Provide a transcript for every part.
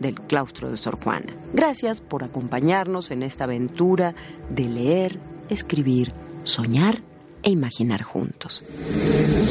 del Claustro de Sor Juana. Gracias por acompañarnos en esta aventura de leer, escribir, soñar e imaginar juntos.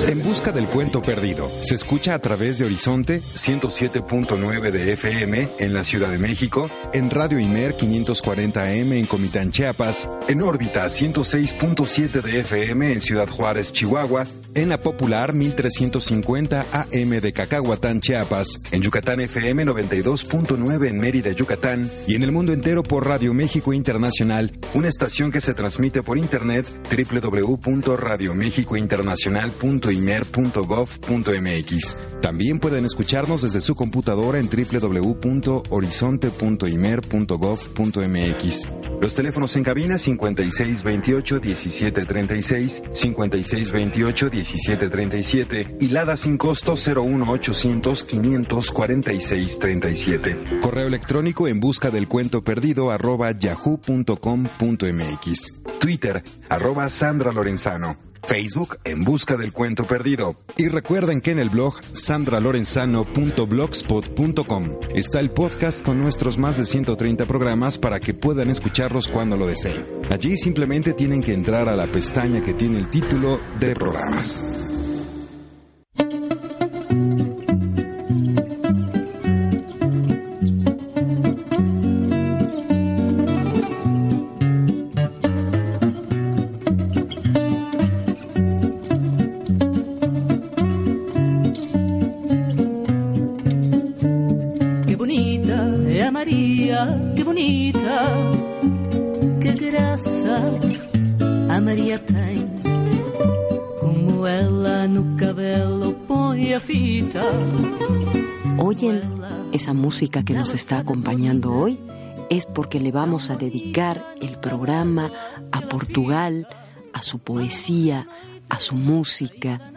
En busca del cuento perdido se escucha a través de Horizonte 107.9 de FM en la Ciudad de México, en Radio Imer 540 AM en Comitán, Chiapas, en órbita 106.7 de FM en Ciudad Juárez, Chihuahua, en la popular 1350 AM de Cacahuatán, Chiapas, en Yucatán FM 92.9 en Mérida, Yucatán, y en el mundo entero por Radio México Internacional, una estación que se transmite por internet www.radiomexicointernacional.imer.gov.mx. También pueden escucharnos desde su computadora en www.horizonte.imer.gov.mx. Los teléfonos en cabina 5628 1736, 5628 1737 y Lada sin costo 01800 546 37. Correo electrónico en busca del cuento perdido arroba yahoo.com.mx. Twitter arroba Sandra Lorenzano. Facebook en busca del cuento perdido. Y recuerden que en el blog sandralorenzano.blogspot.com está el podcast con nuestros más de 130 programas para que puedan escucharlos cuando lo deseen. Allí simplemente tienen que entrar a la pestaña que tiene el título de programas. Esa música que nos está acompañando hoy es porque le vamos a dedicar el programa a Portugal, a su poesía, a su música.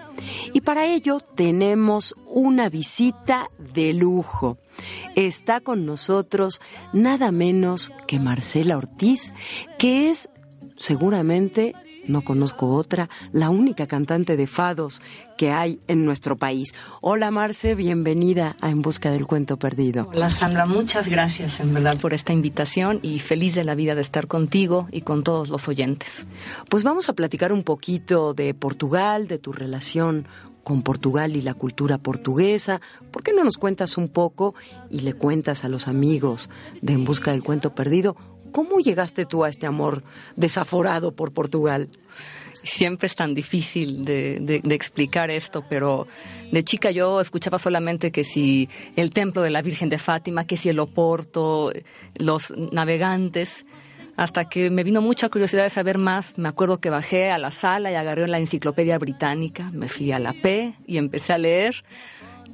Y para ello tenemos una visita de lujo. Está con nosotros nada menos que Marcela Ortiz, que es seguramente no conozco otra, la única cantante de fados que hay en nuestro país. Hola Marce, bienvenida a En Busca del Cuento Perdido. Hola Sandra, muchas gracias en verdad por esta invitación y feliz de la vida de estar contigo y con todos los oyentes. Pues vamos a platicar un poquito de Portugal, de tu relación con Portugal y la cultura portuguesa. ¿Por qué no nos cuentas un poco y le cuentas a los amigos de En Busca del Cuento Perdido ¿Cómo llegaste tú a este amor desaforado por Portugal? Siempre es tan difícil de, explicar esto, pero de chica yo escuchaba solamente que si el templo de la Virgen de Fátima, que si el Oporto, los navegantes, hasta que me vino mucha curiosidad de saber más. Me acuerdo que bajé a la sala y agarré la enciclopedia británica, me fui a la P y empecé a leer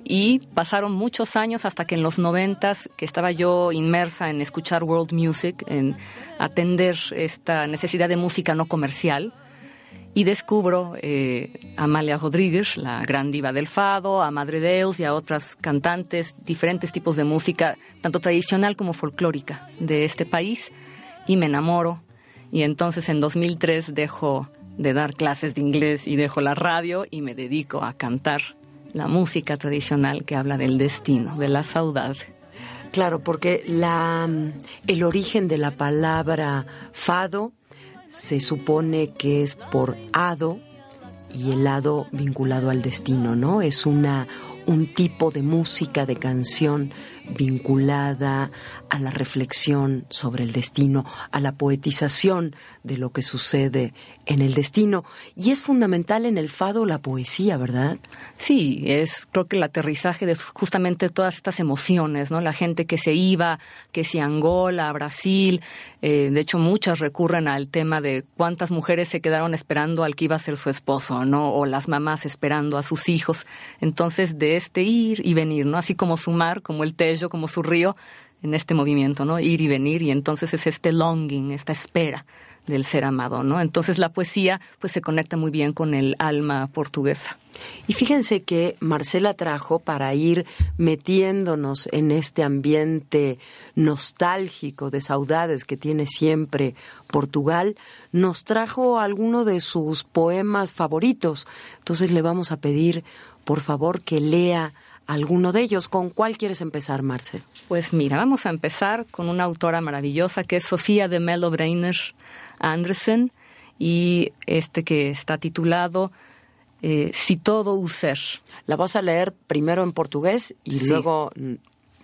y pasaron muchos años hasta que en los noventas, que estaba yo inmersa en escuchar world music, en atender esta necesidad de música no comercial, y descubro eh, a Amalia Rodríguez, la gran diva del fado, a Madre Deus y a otras cantantes, diferentes tipos de música, tanto tradicional como folclórica de este país, y me enamoro. Y entonces en 2003 dejo de dar clases de inglés y dejo la radio y me dedico a cantar la música tradicional que habla del destino, de la saudade. Claro, porque la, el origen de la palabra fado se supone que es por hado y el hado vinculado al destino, ¿no? Es una un tipo de música, de canción vinculada a la reflexión sobre el destino, a la poetización de lo que sucede en el destino. Y es fundamental en el fado la poesía, ¿verdad? Sí, es creo que el aterrizaje de justamente todas estas emociones, ¿no? La gente que se iba, que si Angola, Brasil, eh, de hecho muchas recurren al tema de cuántas mujeres se quedaron esperando al que iba a ser su esposo, ¿no? O las mamás esperando a sus hijos. Entonces, de este ir y venir, ¿no? Así como su mar, como el Tello, como su río, en este movimiento, ¿no? Ir y venir, y entonces es este longing, esta espera del ser amado, ¿no? Entonces la poesía pues se conecta muy bien con el alma portuguesa. Y fíjense que Marcela trajo para ir metiéndonos en este ambiente nostálgico de saudades que tiene siempre Portugal, nos trajo alguno de sus poemas favoritos. Entonces le vamos a pedir, por favor, que lea alguno de ellos. ¿Con cuál quieres empezar, Marcel? Pues mira, vamos a empezar con una autora maravillosa que es Sofía de Mello Breiner Andersen y este que está titulado eh, Si todo user. La vas a leer primero en portugués y luego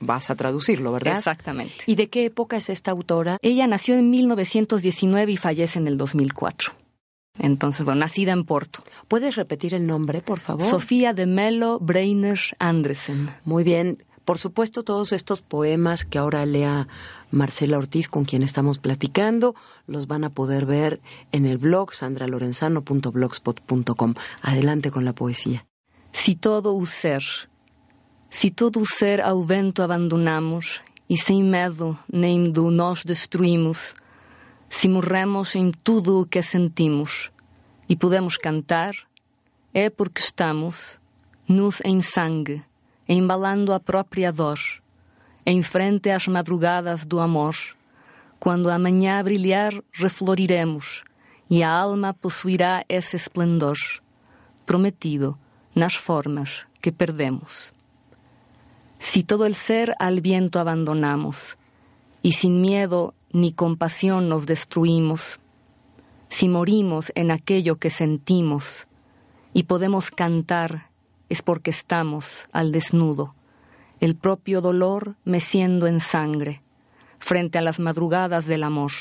vas a traducirlo, ¿verdad? Exactamente. ¿Y de qué época es esta autora? Ella nació en 1919 y fallece en el 2004. Entonces, bueno, nacida en Porto. ¿Puedes repetir el nombre, por favor? Sofía de Melo Breiner Andresen. Muy bien. Por supuesto, todos estos poemas que ahora lea Marcela Ortiz, con quien estamos platicando, los van a poder ver en el blog sandralorenzano.blogspot.com. Adelante con la poesía. Si todo o ser, si todo o ser ao vento abandonamos e sem medo nem do nós destruímos, se morremos em tudo o que sentimos e podemos cantar, é porque estamos, nus em sangue, embalando a própria dor, em frente às madrugadas do amor. Quando a manhã brilhar, refloriremos e a alma possuirá esse esplendor, prometido nas formas que perdemos. Si todo el ser al viento abandonamos y sin miedo ni compasión nos destruimos, si morimos en aquello que sentimos y podemos cantar es porque estamos al desnudo, el propio dolor meciendo en sangre, frente a las madrugadas del amor.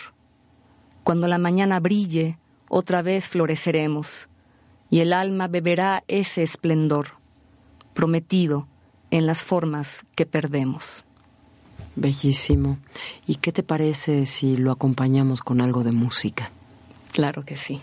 Cuando la mañana brille, otra vez floreceremos, y el alma beberá ese esplendor, prometido en las formas que perdemos. Bellísimo. ¿Y qué te parece si lo acompañamos con algo de música? Claro que sí.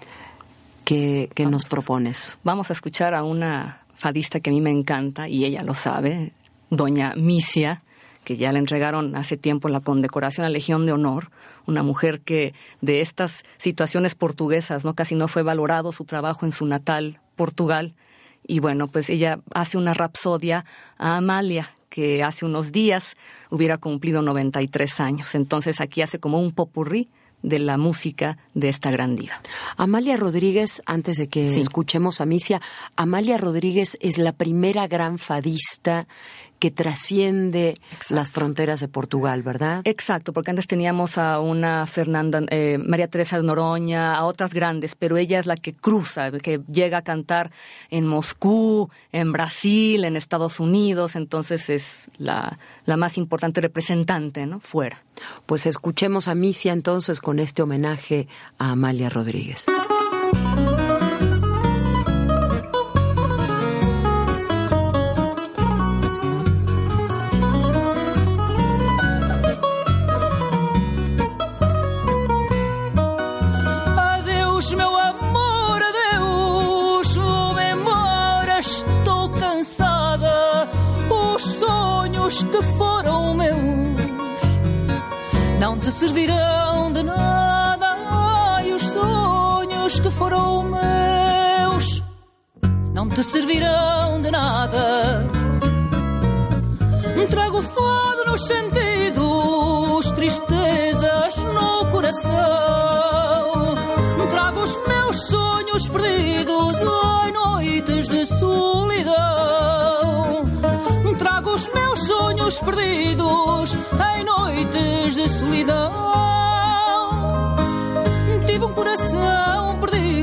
¿Qué, nos propones? Vamos a escuchar a una fadista que a mí me encanta y ella lo sabe, doña Misia, que ya le entregaron hace tiempo la condecoración a Legión de Honor, una mujer que de estas situaciones portuguesas, no casi no fue valorado su trabajo en su natal Portugal y bueno, pues ella hace una rapsodia a Amalia, que hace unos días hubiera cumplido 93 años. Entonces aquí hace como un popurrí de la música de esta gran diva. Amalia Rodríguez, antes de que escuchemos a Misia, Amalia Rodríguez es la primera gran fadista que trasciende las fronteras de Portugal, ¿verdad? Exacto, porque antes teníamos a una Fernanda, eh, María Teresa de Noroña, a otras grandes, pero ella es la que cruza, que llega a cantar en Moscú, en Brasil, en Estados Unidos, entonces es la, la más importante representante, ¿no? Fuera. Pues escuchemos a Misia entonces con este homenaje a Amalia Rodríguez. Servirão de nada. Ai, os sonhos que foram meus não te servirão de nada. Trago fado nos sentidos, tristezas no coração. Trago os meus sonhos perdidos, ai, noites de solidão. Sonhos perdidos em noites de solidão. Tive um coração perdido,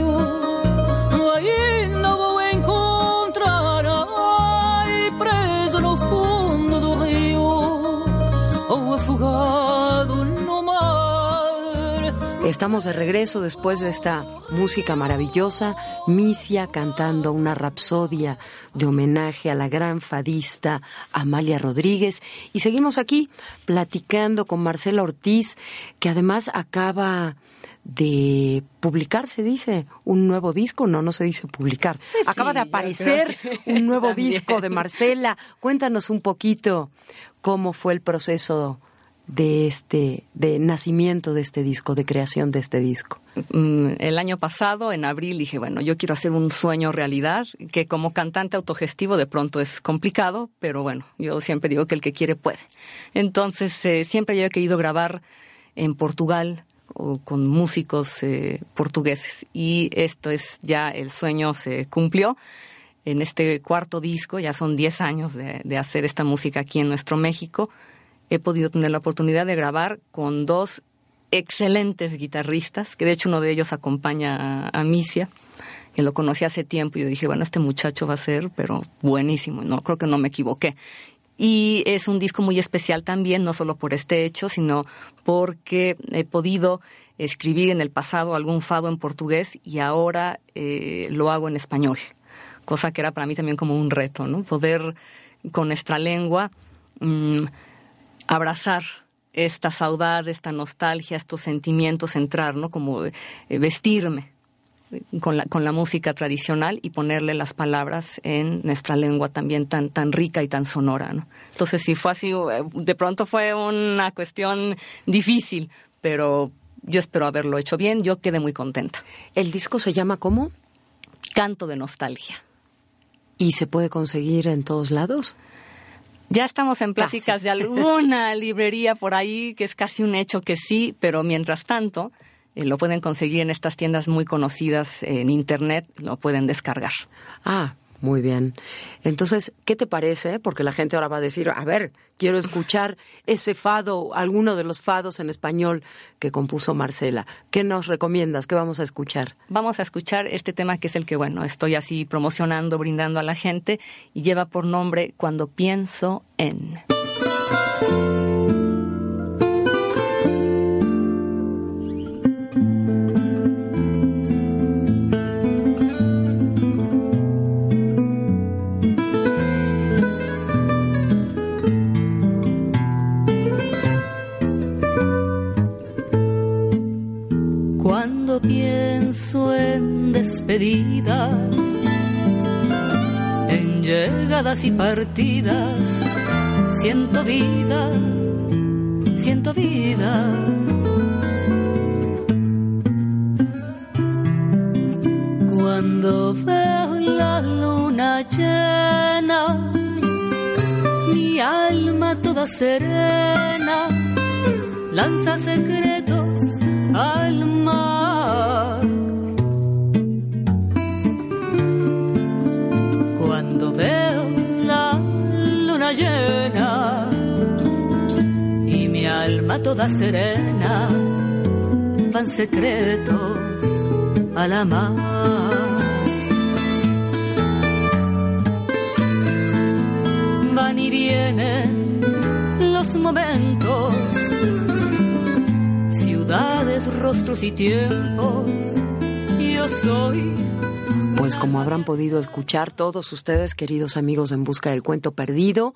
Estamos de regreso después de esta música maravillosa, Misia cantando una rapsodia de homenaje a la gran fadista Amalia Rodríguez y seguimos aquí platicando con Marcela Ortiz, que además acaba de publicar, se dice, un nuevo disco, no, no se dice publicar. Acaba de aparecer un nuevo disco de Marcela. Cuéntanos un poquito cómo fue el proceso de este de nacimiento de este disco, de creación de este disco? Mm, el año pasado, en abril, dije, bueno, yo quiero hacer un sueño realidad, que como cantante autogestivo de pronto es complicado, pero bueno, yo siempre digo que el que quiere puede. Entonces, eh, siempre yo he querido grabar en Portugal o con músicos eh, portugueses y esto es ya el sueño se cumplió. En este cuarto disco, ya son 10 años de hacer esta música aquí en nuestro México, he podido tener la oportunidad de grabar con dos excelentes guitarristas, que de hecho uno de ellos acompaña a, Misia, que lo conocí hace tiempo y yo dije, bueno, este muchacho va a ser, pero buenísimo, no creo que no me equivoqué. Y es un disco muy especial también, no solo por este hecho, sino porque he podido escribir en el pasado algún fado en portugués y ahora eh, lo hago en español, cosa que era para mí también como un reto, ¿no? Poder con nuestra lengua mm, abrazar esta saudade, esta nostalgia, estos sentimientos, entrar, ¿no? Como eh, vestirme con la, con la música tradicional y ponerle las palabras en nuestra lengua también tan, tan rica y tan sonora, ¿no? Entonces, sí fue así, eh, de pronto fue una cuestión difícil, pero yo espero haberlo hecho bien, yo quedé muy contenta. ¿El disco se llama cómo? Canto de nostalgia. ¿Y se puede conseguir en todos lados? Ya estamos en pláticas de alguna librería por ahí, que es casi un hecho que sí, pero mientras tanto eh, lo pueden conseguir en estas tiendas muy conocidas en Internet, lo pueden descargar. Ah, muy bien. Entonces, ¿qué te parece? Porque la gente ahora va a decir, a ver, quiero escuchar ese fado, alguno de los fados en español que compuso Marcela. ¿Qué nos recomiendas? ¿Qué vamos a escuchar? Vamos a escuchar este tema que es el que, bueno, estoy así promocionando, brindando a la gente y lleva por nombre Cuando pienso en. Y partidas, siento vida, siento vida. Cuando veo la luna llena, mi alma toda serena lanza secretos alma toda serena, van secretos a la mar. Van y vienen los momentos rostros y tiempos. Yo soy. Pues como habrán podido escuchar todos ustedes, queridos amigos En Busca del Cuento Perdido,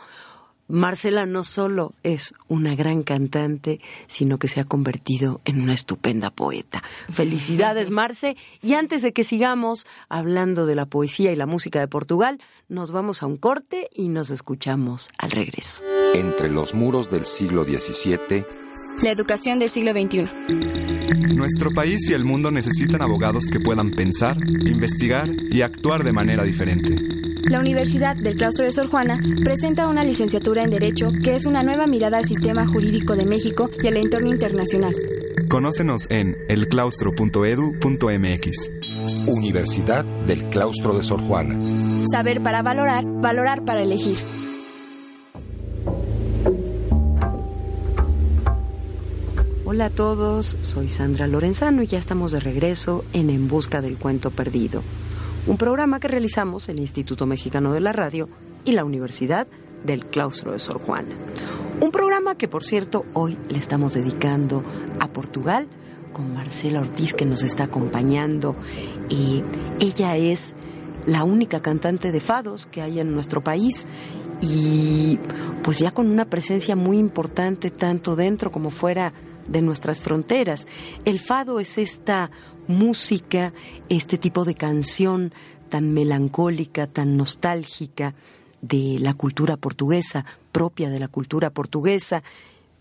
Marcela no solo es una gran cantante, sino que se ha convertido en una estupenda poeta. Felicidades, Marce. Y antes de que sigamos hablando de la poesía y la música de Portugal, nos vamos a un corte y nos escuchamos al regreso. Entre los muros del siglo XVII la educación del siglo XXI. Nuestro país y el mundo necesitan abogados que puedan pensar, investigar y actuar de manera diferente. La Universidad del Claustro de Sor Juana presenta una licenciatura en Derecho que es una nueva mirada al sistema jurídico de México y al entorno internacional. Conócenos en elclaustro.edu.mx. Universidad del Claustro de Sor Juana. Saber para valorar, valorar para elegir. Hola a todos, soy Sandra Lorenzano y ya estamos de regreso en En Busca del Cuento Perdido, un programa que realizamos el Instituto Mexicano de la Radio y la Universidad del Claustro de Sor Juana. Un programa que, por cierto, hoy le estamos dedicando a Portugal con Marcela Ortiz que nos está acompañando. y ella es la única cantante de fados que hay en nuestro país y pues ya con una presencia muy importante tanto dentro como fuera de nuestras fronteras. El fado es esta música, este tipo de canción tan melancólica, tan nostálgica de la cultura portuguesa, propia de la cultura portuguesa,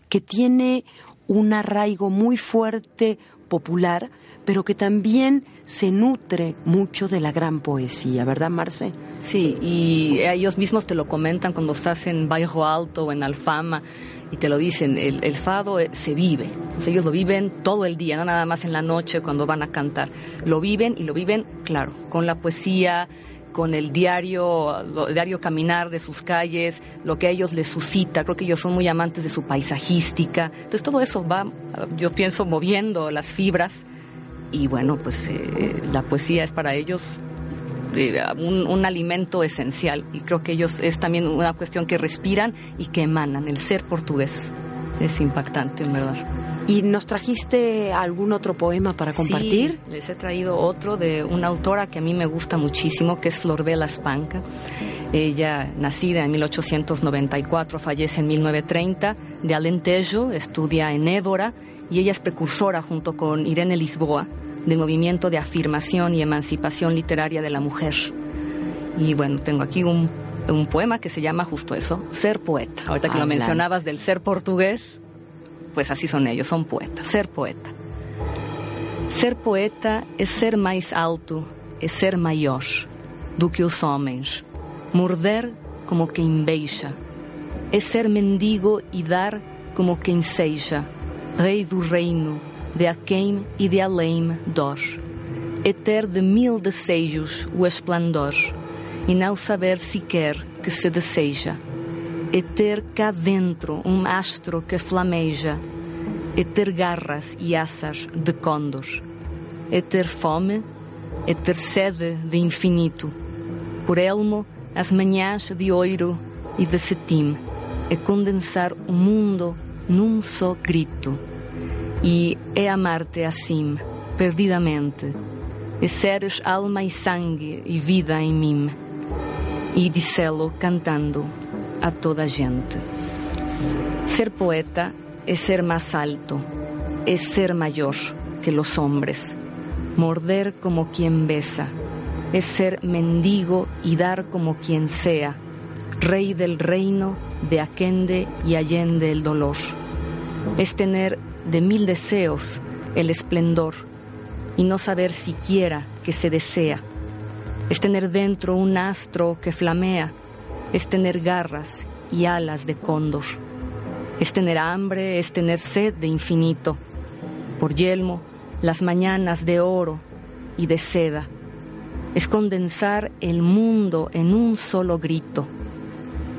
que tiene un arraigo muy fuerte popular, pero que también se nutre mucho de la gran poesía, ¿verdad, Marce? Sí, y ellos mismos te lo comentan cuando estás en Bajo Alto o en Alfama y te lo dicen, el, fado eh, se vive, ellos lo viven todo el día, no nada más en la noche cuando van a cantar, lo viven y lo viven, claro, con la poesía, con el diario, el diario caminar de sus calles, lo que a ellos les suscita, creo que ellos son muy amantes de su paisajística, entonces todo eso va, yo pienso, moviendo las fibras. Y bueno, pues eh, la poesía es para ellos un, alimento esencial y creo que ellos es también una cuestión que respiran y que emanan, el ser portugués. Es impactante, en verdad. ¿Y nos trajiste algún otro poema para compartir? Sí, les he traído otro de una autora que a mí me gusta muchísimo, que es Florbela Espanca. Ella, nacida en 1894, fallece en 1930, de Alentejo, estudia en Évora y ella es precursora junto con Irene Lisboa del movimiento de afirmación y emancipación literaria de la mujer. Y bueno, tengo aquí un, un poema que se llama justo eso, Ser poeta. Ahorita que lo mencionabas del ser portugués, pues así son ellos, son poetas, ser poeta. Ser poeta é ser mais alto, é ser maior do que os homens, morder como quem beija, é ser mendigo e dar como quem seja, rei do reino, de aquém e de além dor, é ter de mil desejos o esplendor, e não saber sequer que se deseja, é ter cá dentro um astro que flameja, é ter garras e asas de condor, é ter fome, é ter sede de infinito, por elmo as manhãs de ouro e de cetim, é condensar o mundo num só grito e é amar-te assim, perdidamente, e seres alma e sangue e vida em mim, e dissê-lo cantando a toda gente. Ser poeta é ser mais alto, é ser maior que os homens, morder como quien besa, é ser mendigo e dar como quien sea, rei del reino de aquende y allende el dolor. Es tener de mil deseos el esplendor y no saber siquiera que se desea. Es tener dentro un astro que flamea, es tener garras y alas de cóndor. Es tener hambre, es tener sed de infinito. Por yelmo, las mañanas de oro y de seda. Es condensar el mundo en un solo grito.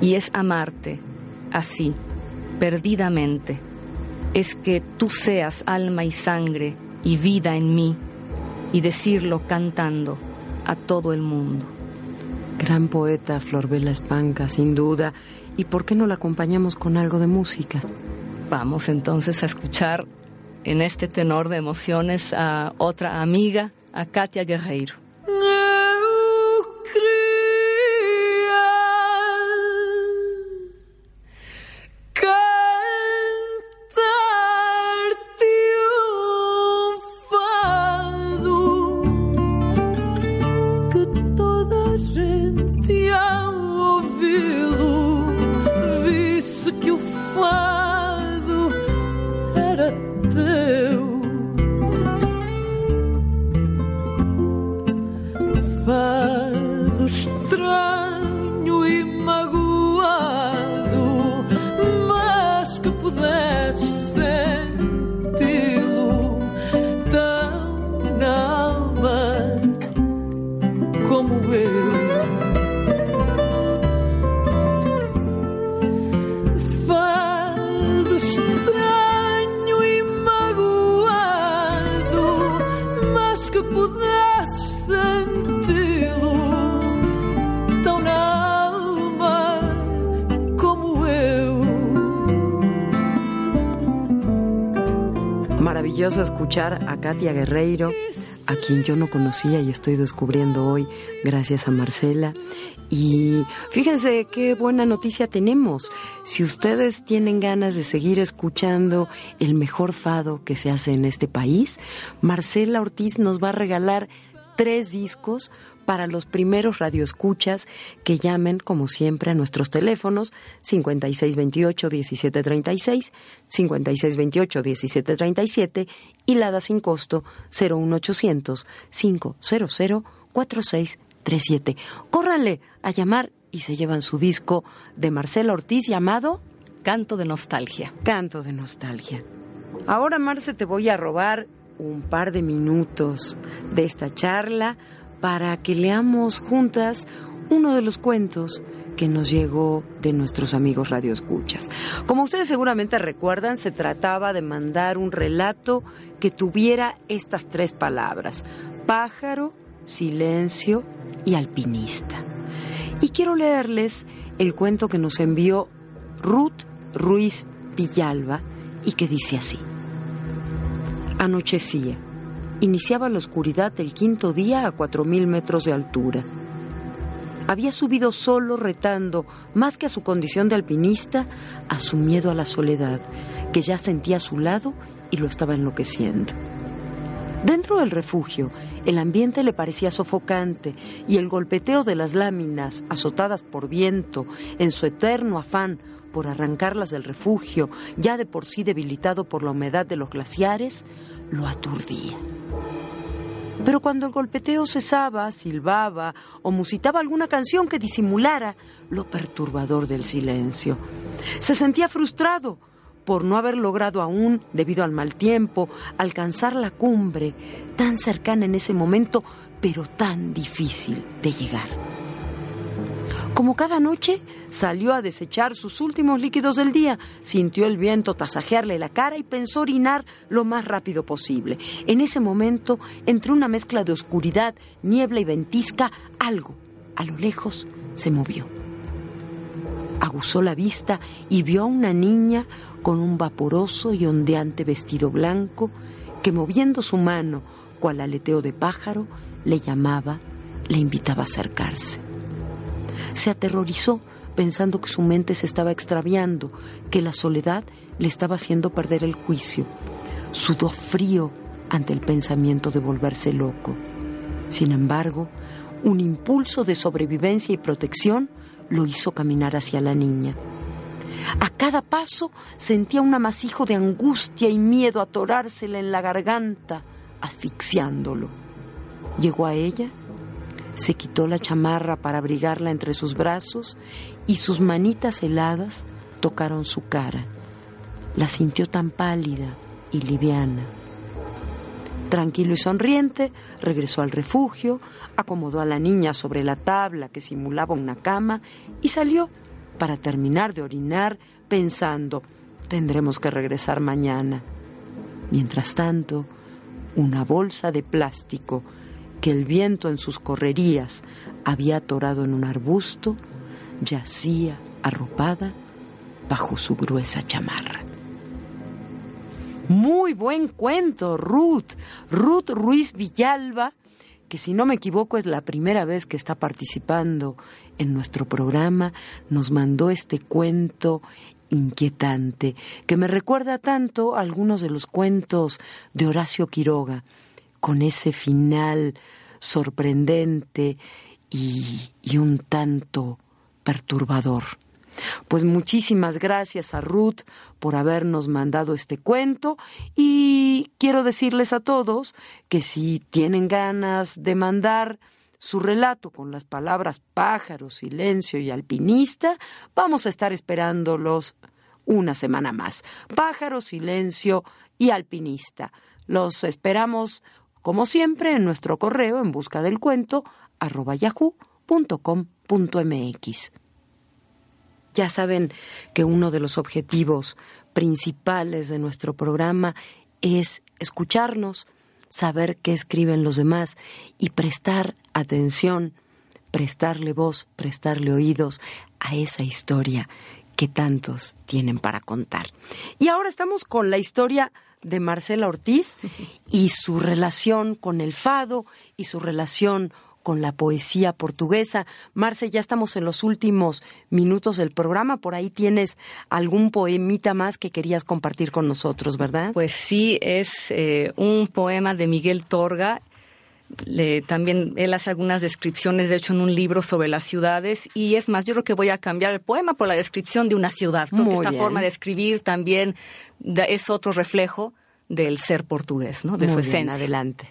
Y es amarte así, perdidamente es que tú seas alma y sangre y vida en mí y decirlo cantando a todo el mundo. Gran poeta Florbela Espanca, sin duda. ¿Y por qué no la acompañamos con algo de música? Vamos entonces a escuchar en este tenor de emociones a otra amiga, a Katia Guerreiro. the a Katia Guerreiro, a quien yo no conocía y estoy descubriendo hoy gracias a Marcela. Y fíjense qué buena noticia tenemos. Si ustedes tienen ganas de seguir escuchando el mejor fado que se hace en este país, Marcela Ortiz nos va a regalar tres discos para los primeros radioescuchas que llamen, como siempre, a nuestros teléfonos 5628-1736, 5628-1737 y la da sin costo 01800 500 4637. Córranle a llamar y se llevan su disco de Marcela Ortiz llamado Canto de Nostalgia. Canto de Nostalgia. Ahora, Marce, te voy a robar un par de minutos de esta charla para que leamos juntas uno de los cuentos que nos llegó de nuestros amigos radioescuchas. Como ustedes seguramente recuerdan, se trataba de mandar un relato que tuviera estas tres palabras: pájaro, silencio y alpinista. Y quiero leerles el cuento que nos envió Ruth Ruiz Villalba y que dice así. Anochecía. Iniciaba la oscuridad del quinto día a cuatro mil metros de altura. Había subido solo retando, más que a su condición de alpinista, a su miedo a la soledad, que ya sentía a su lado y lo estaba enloqueciendo. Dentro del refugio, el ambiente le parecía sofocante y el golpeteo de las láminas, azotadas por viento, en su eterno afán por arrancarlas del refugio, ya de por sí debilitado por la humedad de los glaciares, lo aturdía. Pero cuando el golpeteo cesaba, silbaba o musitaba alguna canción que disimulara lo perturbador del silencio, se sentía frustrado por no haber logrado aún, debido al mal tiempo, alcanzar la cumbre tan cercana en ese momento, pero tan difícil de llegar. Como cada noche, salió a desechar sus últimos líquidos del día, sintió el viento tasajearle la cara y pensó orinar lo más rápido posible. En ese momento, entre una mezcla de oscuridad, niebla y ventisca, algo, a lo lejos, se movió. Aguzó la vista y vio a una niña con un vaporoso y ondeante vestido blanco que moviendo su mano, cual aleteo de pájaro, le llamaba, le invitaba a acercarse. Se aterrorizó pensando que su mente se estaba extraviando, que la soledad le estaba haciendo perder el juicio. Sudó frío ante el pensamiento de volverse loco. Sin embargo, un impulso de sobrevivencia y protección lo hizo caminar hacia la niña. A cada paso sentía un amasijo de angustia y miedo atorársela en la garganta, asfixiándolo. Llegó a ella se quitó la chamarra para abrigarla entre sus brazos y sus manitas heladas tocaron su cara. La sintió tan pálida y liviana. Tranquilo y sonriente, regresó al refugio, acomodó a la niña sobre la tabla que simulaba una cama y salió para terminar de orinar pensando, tendremos que regresar mañana. Mientras tanto, una bolsa de plástico que el viento en sus correrías había atorado en un arbusto, yacía arropada bajo su gruesa chamarra. Muy buen cuento, Ruth. Ruth Ruiz Villalba, que si no me equivoco es la primera vez que está participando en nuestro programa, nos mandó este cuento inquietante, que me recuerda tanto a algunos de los cuentos de Horacio Quiroga con ese final sorprendente y, un tanto perturbador. Pues muchísimas gracias a Ruth por habernos mandado este cuento y quiero decirles a todos que si tienen ganas de mandar su relato con las palabras pájaro, silencio y alpinista, vamos a estar esperándolos una semana más. Pájaro, silencio y alpinista. Los esperamos como siempre en nuestro correo en busca del cuento arroba yahoo.com.mx. Ya saben que uno de los objetivos principales de nuestro programa es escucharnos, saber qué escriben los demás y prestar atención, prestarle voz, prestarle oídos a esa historia que tantos tienen para contar. Y ahora estamos con la historia de Marcela Ortiz y su relación con el fado y su relación con la poesía portuguesa. Marce, ya estamos en los últimos minutos del programa. Por ahí tienes algún poemita más que querías compartir con nosotros, ¿verdad? Pues sí, es eh, un poema de Miguel Torga. También él hace algunas descripciones, de hecho, en un libro sobre las ciudades. Y es más, yo creo que voy a cambiar el poema por la descripción de una ciudad. porque esta forma de escribir también es otro reflejo del ser portugués, ¿no? de su esencia. adelante.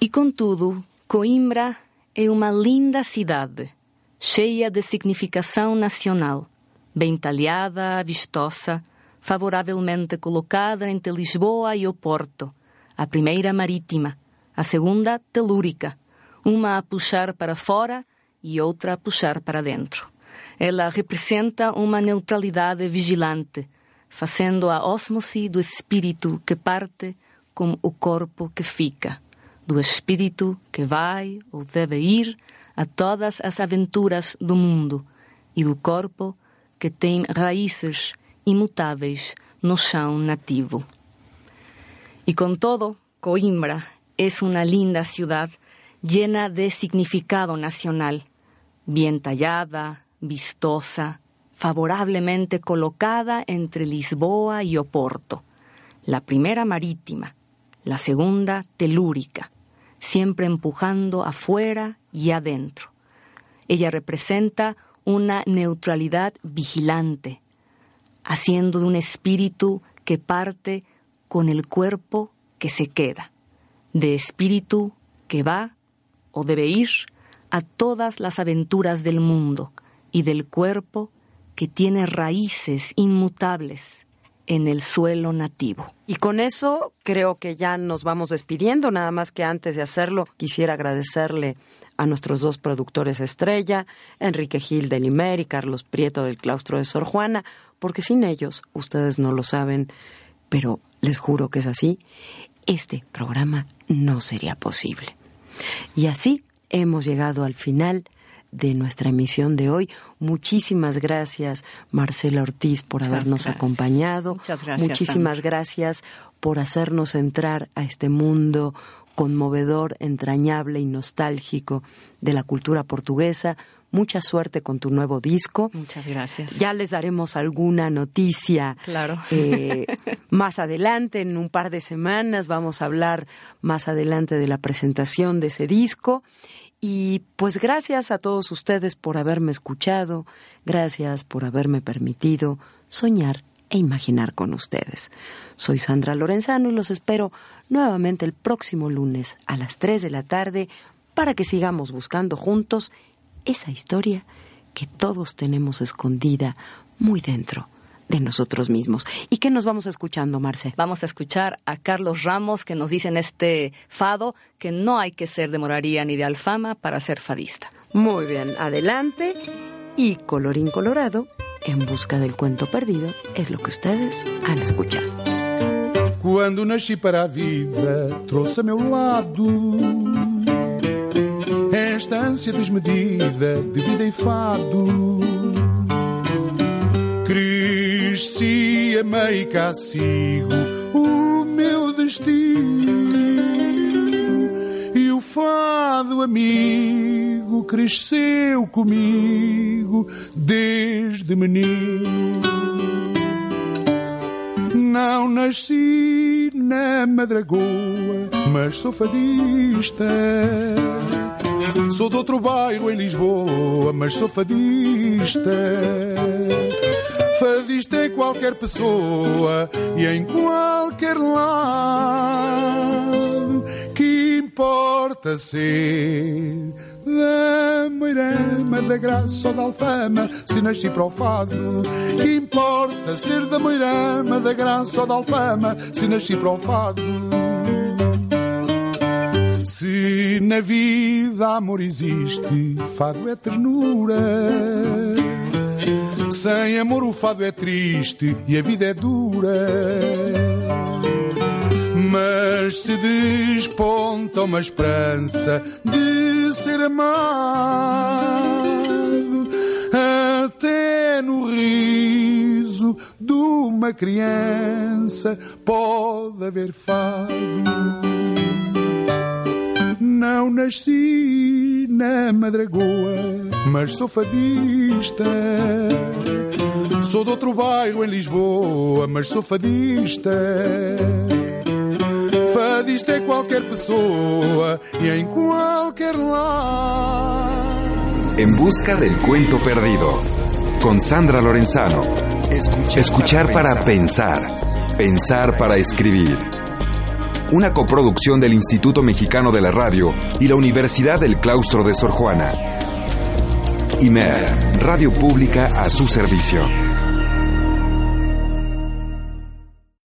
E contudo, Coimbra é uma linda cidade, cheia de significação nacional, bem talhada, vistosa, favoravelmente colocada entre Lisboa e o Porto, a primeira marítima, a segunda telúrica, uma a puxar para fora e outra a puxar para dentro. Ela representa uma neutralidade vigilante, fazendo a osmose do espírito que parte com o corpo que fica do espírito que vai ou deve ir a todas as aventuras do mundo e do corpo que tem raízes imutáveis no chão nativo. E com todo, Coimbra é uma linda cidade llena de significado nacional, bien tallada, vistosa, favorablemente colocada entre Lisboa y Oporto, la primera marítima, la segunda telúrica, siempre empujando afuera y adentro. Ella representa una neutralidad vigilante, haciendo de un espíritu que parte con el cuerpo que se queda, de espíritu que va o debe ir a todas las aventuras del mundo y del cuerpo que tiene raíces inmutables en el suelo nativo. Y con eso creo que ya nos vamos despidiendo, nada más que antes de hacerlo quisiera agradecerle a nuestros dos productores estrella, Enrique Gil de Limer y Carlos Prieto del Claustro de Sor Juana, porque sin ellos, ustedes no lo saben, pero les juro que es así, este programa no sería posible. Y así hemos llegado al final de nuestra emisión de hoy. Muchísimas gracias, Marcela Ortiz, por habernos acompañado. Muchas gracias. Muchísimas gracias por hacernos entrar a este mundo conmovedor, entrañable y nostálgico de la cultura portuguesa. Mucha suerte con tu nuevo disco. Muchas gracias. Ya les daremos alguna noticia. Claro. Eh, más adelante, en un par de semanas, vamos a hablar más adelante de la presentación de ese disco. Y pues gracias a todos ustedes por haberme escuchado, gracias por haberme permitido soñar e imaginar con ustedes. Soy Sandra Lorenzano y los espero nuevamente el próximo lunes a las 3 de la tarde para que sigamos buscando juntos esa historia que todos tenemos escondida muy dentro de nosotros mismos. ¿Y qué nos vamos escuchando, Marce? Vamos a escuchar a Carlos Ramos que nos dice en este fado que no hay que ser de moraría ni de alfama para ser fadista. Muy bien, adelante. Y colorín colorado, en busca del cuento perdido, es lo que ustedes han escuchado. Quando nasci para a vida, trouxe a meu lado esta ânsia desmedida de vida e fado. Cresci, amei, cá sigo o meu destino e o fado amigo cresceu comigo desde menino. Não nasci na Madragoa, mas sou fadista. Sou de outro bairro em Lisboa, mas sou fadista. Fadista é qualquer pessoa e em qualquer lado. Que importa ser da Moirama, da Graça ou da Alfama, se nasci para o fado. Que importa ser da Moirama, da Graça ou da Alfama, se nasci para o fado. Se na vida amor existe, fado é ternura. Sem amor o fado é triste e a vida é dura. Mas se desponta uma esperança de ser amado, até no riso de uma criança pode haver fado. Não nasci na Madragoa, mas sou fadista. Sou de outro bairro em Lisboa, mas sou fadista. Fadista é qualquer pessoa e em qualquer lar. En busca del cuento perdido. Con Sandra Lorenzano. Escuchar, para pensar. Pensar para escribir. Una coproducción del Instituto Mexicano de la Radio y la Universidad del Claustro de Sor Juana. IMER, Radio Pública a su servicio.